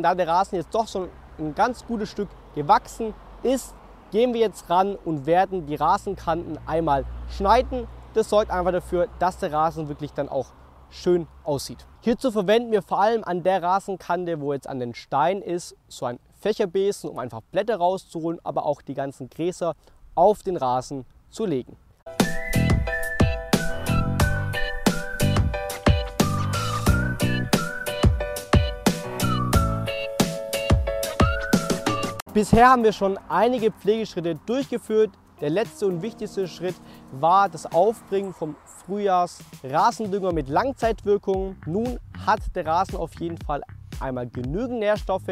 schneiden. Da der Rasen jetzt doch schon ein ganz gutes Stück gewachsen ist, gehen wir jetzt ran und werden die Rasenkanten einmal schneiden. Das sorgt einfach dafür, dass der Rasen wirklich dann auch schön aussieht. Hierzu verwenden wir vor allem an der Rasenkante, wo jetzt an den Stein ist, so ein Fächerbesen, um einfach Blätter rauszuholen, aber auch die ganzen Gräser auf den Rasen zu legen. Bisher haben wir schon einige Pflegeschritte durchgeführt. Der letzte und wichtigste Schritt war das Aufbringen vom Frühjahrs-Rasendünger mit Langzeitwirkung. Nun hat der Rasen auf jeden Fall einmal genügend Nährstoffe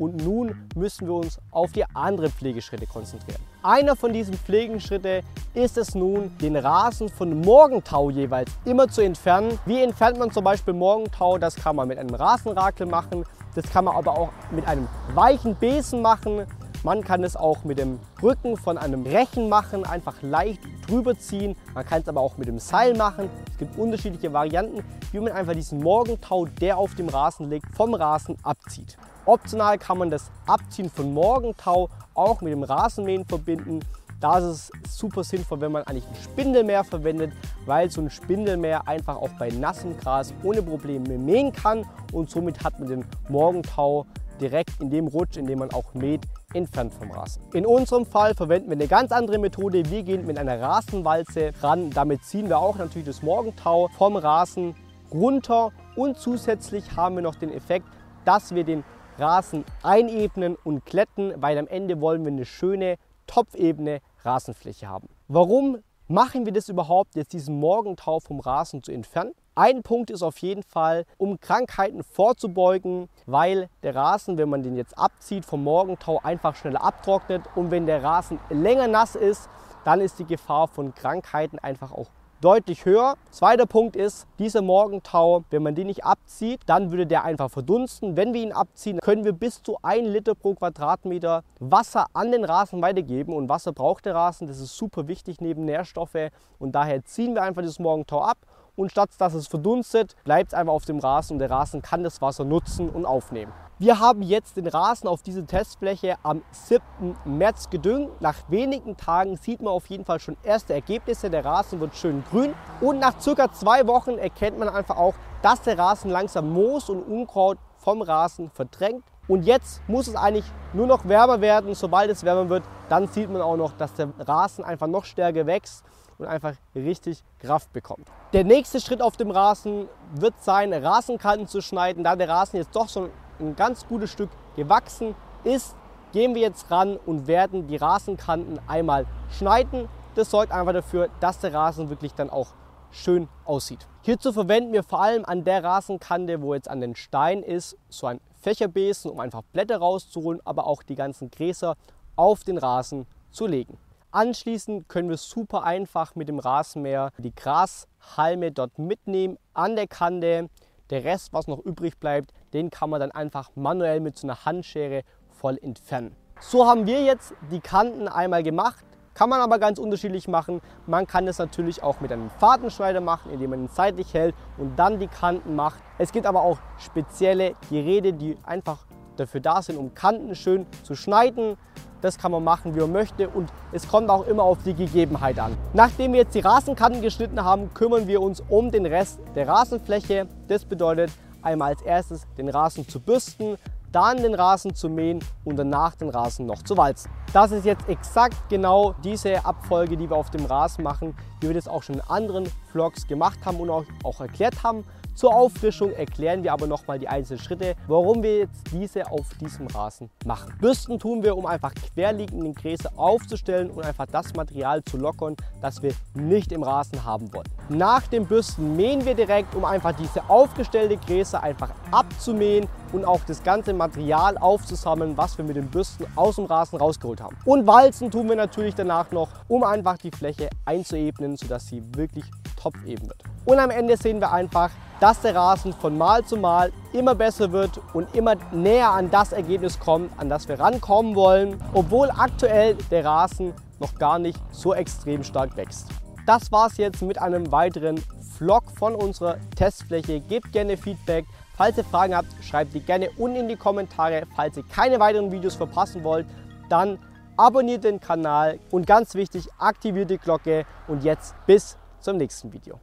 und nun müssen wir uns auf die anderen Pflegeschritte konzentrieren. Einer von diesen Pflegeschritten ist es nun, den Rasen von Morgentau jeweils immer zu entfernen. Wie entfernt man zum Beispiel Morgentau? Das kann man mit einem Rasenrakel machen. Das kann man aber auch mit einem weichen Besen machen. Man kann es auch mit dem Rücken von einem Rechen machen, einfach leicht drüber ziehen. Man kann es aber auch mit dem Seil machen. Es gibt unterschiedliche Varianten, wie man einfach diesen Morgentau, der auf dem Rasen liegt, vom Rasen abzieht. Optional kann man das Abziehen von Morgentau auch mit dem Rasenmähen verbinden. Da ist es super sinnvoll, wenn man eigentlich ein Spindelmäher verwendet, weil so ein Spindelmäher einfach auch bei nassem Gras ohne Probleme mähen kann und somit hat man den Morgentau direkt in dem Rutsch, in dem man auch mäht, entfernt vom Rasen. In unserem Fall verwenden wir eine ganz andere Methode. Wir gehen mit einer Rasenwalze ran. Damit ziehen wir auch natürlich das Morgentau vom Rasen runter und zusätzlich haben wir noch den Effekt, dass wir den Rasen einebnen und glätten, weil am Ende wollen wir eine schöne topfebene Rasenfläche haben. Warum machen wir das überhaupt, jetzt diesen Morgentau vom Rasen zu entfernen? Ein Punkt ist auf jeden Fall, um Krankheiten vorzubeugen, weil der Rasen, wenn man den jetzt abzieht vom Morgentau, einfach schneller abtrocknet und wenn der Rasen länger nass ist, dann ist die Gefahr von Krankheiten einfach auch deutlich höher. Zweiter Punkt ist, dieser Morgentau, wenn man den nicht abzieht, dann würde der einfach verdunsten. Wenn wir ihn abziehen, können wir bis zu 1 Liter pro Quadratmeter Wasser an den Rasen weitergeben. Und Wasser braucht der Rasen, das ist super wichtig neben Nährstoffe. Und daher ziehen wir einfach dieses Morgentau ab und statt dass es verdunstet, bleibt es einfach auf dem Rasen und der Rasen kann das Wasser nutzen und aufnehmen. Wir haben jetzt den Rasen auf diese Testfläche am 7. März gedüngt. Nach wenigen Tagen sieht man auf jeden Fall schon erste Ergebnisse. Der Rasen wird schön grün und nach circa zwei Wochen erkennt man einfach auch, dass der Rasen langsam Moos und Unkraut vom Rasen verdrängt. Und jetzt muss es eigentlich nur noch wärmer werden. Sobald es wärmer wird, dann sieht man auch noch, dass der Rasen einfach noch stärker wächst und einfach richtig Kraft bekommt. Der nächste Schritt auf dem Rasen wird sein, Rasenkanten zu schneiden. Da der Rasen jetzt doch schon ein ganz gutes Stück gewachsen ist, gehen wir jetzt ran und werden die Rasenkanten einmal schneiden. Das sorgt einfach dafür, dass der Rasen wirklich dann auch schön aussieht. Hierzu verwenden wir vor allem an der Rasenkante, wo jetzt an den Stein ist, so ein Fächerbesen, um einfach Blätter rauszuholen, aber auch die ganzen Gräser auf den Rasen zu legen. Anschließend können wir super einfach mit dem Rasenmäher die Grashalme dort mitnehmen an der Kante. Der Rest, was noch übrig bleibt, den kann man dann einfach manuell mit so einer Handschere voll entfernen. So haben wir jetzt die Kanten einmal gemacht. Kann man aber ganz unterschiedlich machen. Man kann es natürlich auch mit einem Fadenschneider machen, indem man ihn seitlich hält und dann die Kanten macht. Es gibt aber auch spezielle Geräte, die einfach dafür da sind, um Kanten schön zu schneiden. Das kann man machen, wie man möchte und es kommt auch immer auf die Gegebenheit an. Nachdem wir jetzt die Rasenkanten geschnitten haben, kümmern wir uns um den Rest der Rasenfläche. Das bedeutet einmal als erstes den Rasen zu bürsten, dann den Rasen zu mähen und danach den Rasen noch zu walzen. Das ist jetzt exakt genau diese Abfolge, die wir auf dem Rasen machen, wie wir das auch schon in anderen Vlogs gemacht haben und auch, auch erklärt haben. Zur Auffrischung erklären wir aber nochmal die einzelnen Schritte, warum wir jetzt diese auf diesem Rasen machen. Bürsten tun wir, um einfach querliegende Gräser aufzustellen und einfach das Material zu lockern, das wir nicht im Rasen haben wollen. Nach dem Bürsten mähen wir direkt, um einfach diese aufgestellte Gräser einfach abzumähen und auch das ganze Material aufzusammeln, was wir mit den Bürsten aus dem Rasen rausgeholt haben. Und walzen tun wir natürlich danach noch, um einfach die Fläche einzuebnen, sodass sie wirklich top eben wird. Und am Ende sehen wir einfach, dass der Rasen von Mal zu Mal immer besser wird und immer näher an das Ergebnis kommt, an das wir rankommen wollen, obwohl aktuell der Rasen noch gar nicht so extrem stark wächst. Das war es jetzt mit einem weiteren Vlog von unserer Testfläche. Gebt gerne Feedback, Falls ihr Fragen habt, schreibt die gerne unten in die Kommentare. Falls ihr keine weiteren Videos verpassen wollt, dann abonniert den Kanal und ganz wichtig, aktiviert die Glocke und jetzt bis zum nächsten Video.